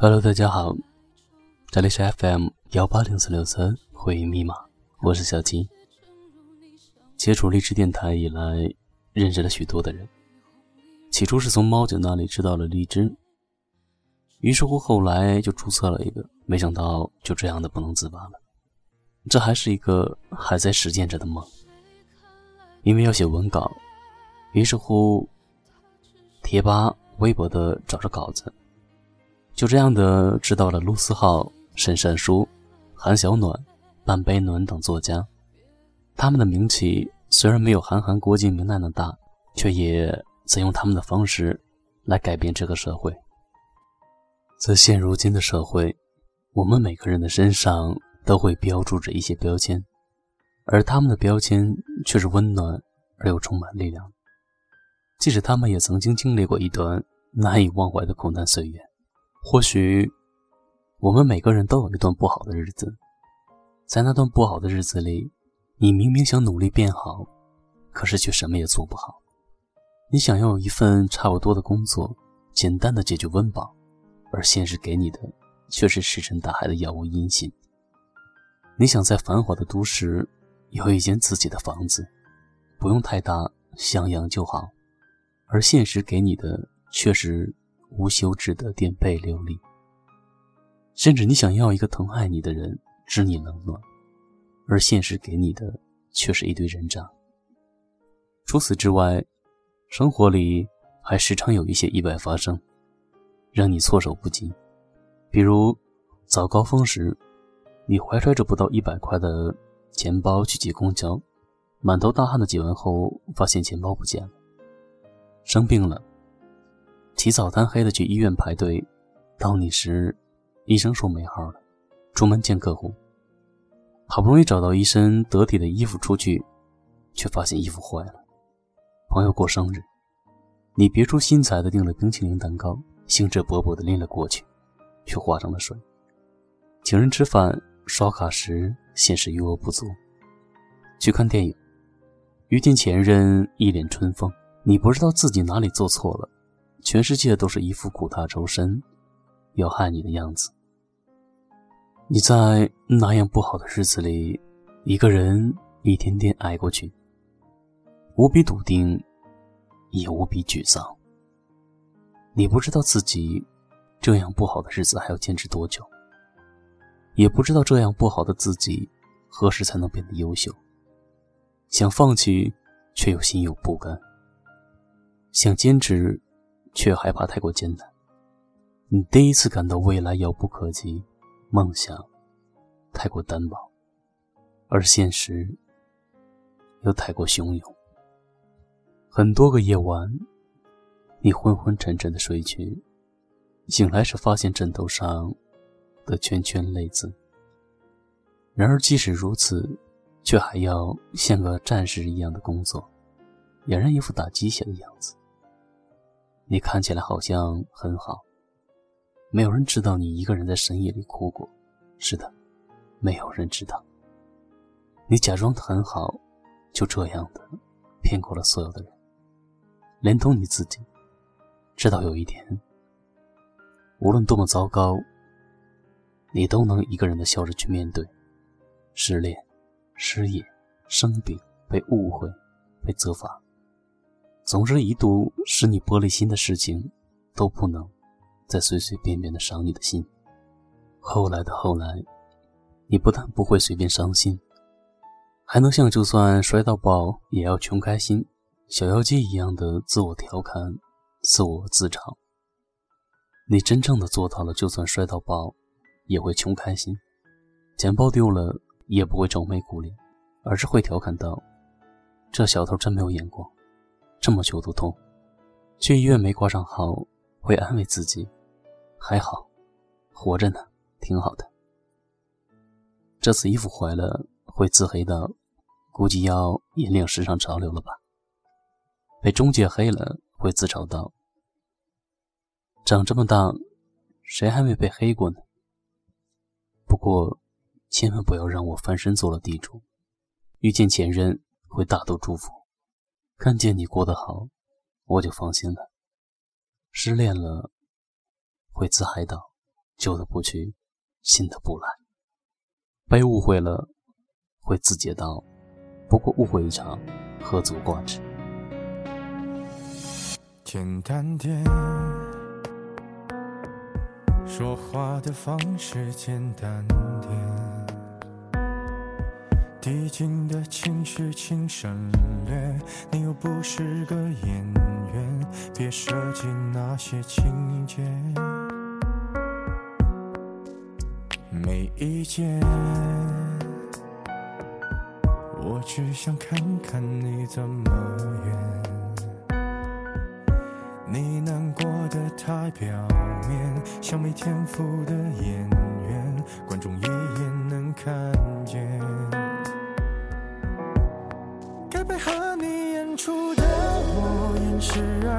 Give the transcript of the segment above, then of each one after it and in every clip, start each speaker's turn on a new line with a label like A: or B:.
A: Hello，大家好，这里是 FM 幺八零四六三回忆密码，我是小金。接触励志电台以来，认识了许多的人。起初是从猫姐那里知道了荔枝，于是乎后来就注册了一个，没想到就这样的不能自拔了。这还是一个还在实践着的梦。因为要写文稿，于是乎贴吧、微博的找着稿子，就这样的知道了陆思浩、沈善书、韩小暖、半杯暖等作家。他们的名气虽然没有韩寒、郭敬明那么大，却也曾用他们的方式来改变这个社会。在现如今的社会，我们每个人的身上都会标注着一些标签。而他们的标签却是温暖而又充满力量。即使他们也曾经经历过一段难以忘怀的苦难岁月，或许我们每个人都有一段不好的日子，在那段不好的日子里，你明明想努力变好，可是却什么也做不好。你想要有一份差不多的工作，简单的解决温饱，而现实给你的却是石沉大海的杳无音信。你想在繁华的都市。有一间自己的房子，不用太大，向阳就好。而现实给你的却是无休止的颠沛流离。甚至你想要一个疼爱你的人，知你冷暖，而现实给你的却是一堆人渣。除此之外，生活里还时常有一些意外发生，让你措手不及。比如早高峰时，你怀揣着不到一百块的。钱包去挤公交，满头大汗的挤完后，发现钱包不见了。生病了，起早贪黑的去医院排队，到你时，医生说没号了。出门见客户，好不容易找到一身得体的衣服出去，却发现衣服坏了。朋友过生日，你别出心裁的订了冰淇淋蛋糕，兴致勃勃的拎了过去，却化成了水。请人吃饭。刷卡时，显示余额不足。去看电影，遇见前任，一脸春风。你不知道自己哪里做错了，全世界都是一副苦大仇深，要害你的样子。你在那样不好的日子里，一个人一天天挨过去，无比笃定，也无比沮丧。你不知道自己这样不好的日子还要坚持多久。也不知道这样不好的自己，何时才能变得优秀。想放弃，却又心有不甘；想坚持，却害怕太过艰难。你第一次感到未来遥不可及，梦想太过单薄，而现实又太过汹涌。很多个夜晚，你昏昏沉沉的睡去，醒来时发现枕头上。的圈圈泪渍。然而，即使如此，却还要像个战士一样的工作，俨然一副打鸡血的样子。你看起来好像很好，没有人知道你一个人在深夜里哭过。是的，没有人知道。你假装的很好，就这样的骗过了所有的人，连同你自己。直到有一天，无论多么糟糕。你都能一个人的笑着去面对，失恋、失业、生病、被误会、被责罚，总之一度使你玻璃心的事情，都不能再随随便便的伤你的心。后来的后来，你不但不会随便伤心，还能像就算摔到爆也要穷开心、小妖精一样的自我调侃、自我自嘲。你真正的做到了，就算摔到爆。也会穷开心，钱包丢了也不会愁眉苦脸，而是会调侃道：“这小偷真没有眼光，这么久都痛。”去医院没挂上号，会安慰自己：“还好，活着呢，挺好的。”这次衣服坏了，会自黑道：“估计要引领时尚潮流了吧？”被中介黑了，会自嘲道：“长这么大，谁还没被黑过呢？”不过，千万不要让我翻身做了地主。遇见前任会大度祝福，看见你过得好，我就放心了。失恋了，会自嗨道：“旧的不去，新的不来。被误会了，会自解到，不过误会一场，何足挂齿。
B: 简单点，说话的方式简单点，递进的情绪请省略。你不是个演员，别设计那些情节。没意见，我只想看看你怎么演。你难过的太表面，像没天赋的演员，观众一眼能看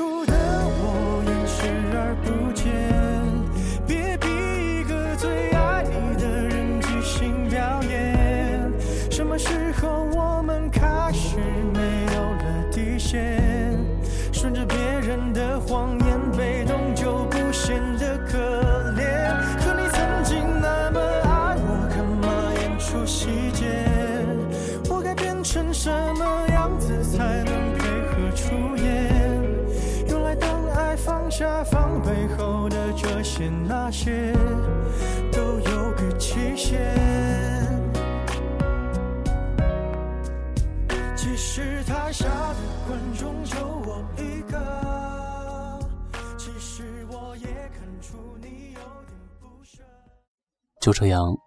B: 出的，下防备后的这些那些，都有个期限。下的观众就我一个，其实我也看出你有点不舍。
A: 就这样，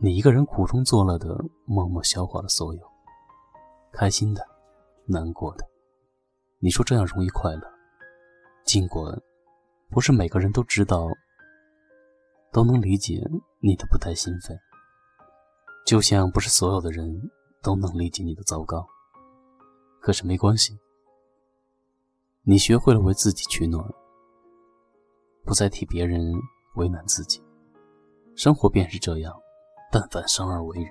A: 你一个人苦中作乐的默默消化了所有，开心的，难过的。你说这样容易快乐，尽管不是每个人都知道，都能理解你的不太心扉，就像不是所有的人都能理解你的糟糕。可是没关系，你学会了为自己取暖，不再替别人为难自己。生活便是这样，但凡生而为人，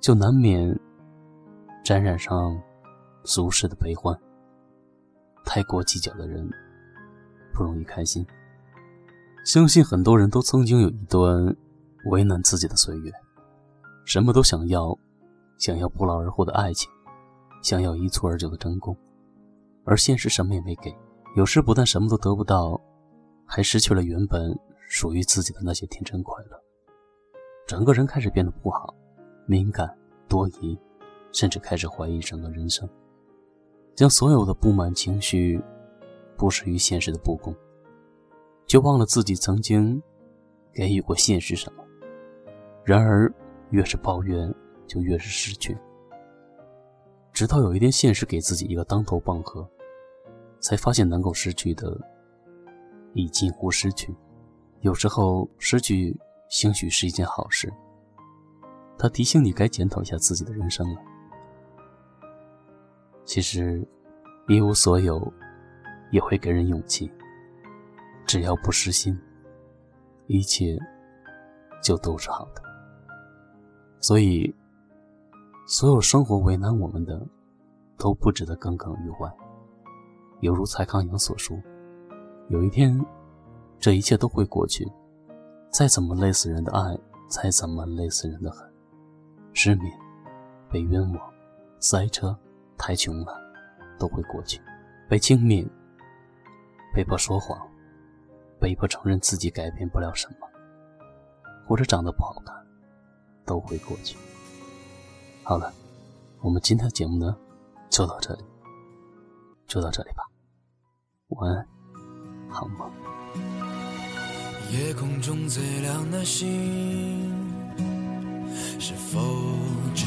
A: 就难免沾染上俗世的悲欢。太过计较的人，不容易开心。相信很多人都曾经有一段为难自己的岁月，什么都想要，想要不劳而获的爱情。想要一蹴而就的成功，而现实什么也没给。有时不但什么都得不到，还失去了原本属于自己的那些天真快乐。整个人开始变得不好，敏感、多疑，甚至开始怀疑整个人生，将所有的不满情绪布施于现实的不公，就忘了自己曾经给予过现实什么。然而，越是抱怨，就越是失去。直到有一天，现实给自己一个当头棒喝，才发现能够失去的已近乎失去。有时候失去，兴许是一件好事。他提醒你该检讨一下自己的人生了。其实，一无所有也会给人勇气。只要不失心，一切就都是好的。所以。所有生活为难我们的，都不值得耿耿于怀。犹如蔡康永所说：“有一天，这一切都会过去。再怎么累死人的爱，再怎么累死人的恨，失眠、被冤枉、塞车、太穷了，都会过去。被轻蔑、被迫说谎、被迫承认自己改变不了什么，或者长得不好看，都会过去。好了，我们今天的节目呢，就到这里，就到这里吧。晚安，好梦。
C: 夜空中最亮的星，是否知，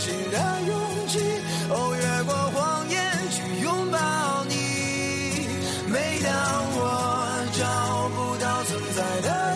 C: 新的勇气。哦，越过谎言去拥抱你，每当我找不到存在的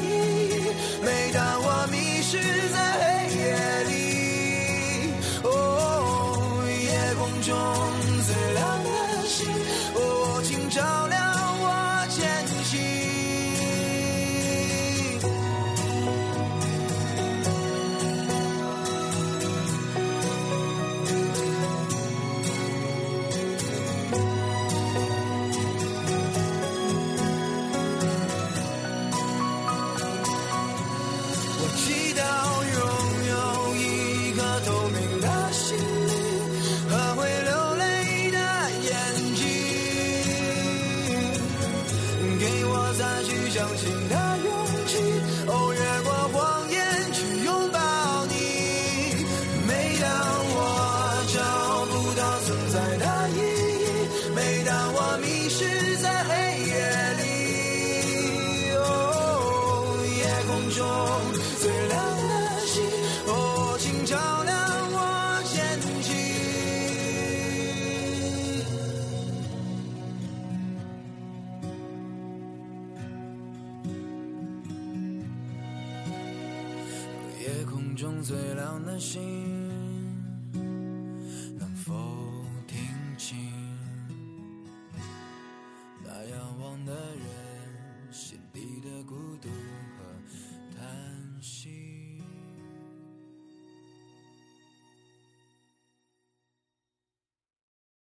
C: 夜空中最亮的星。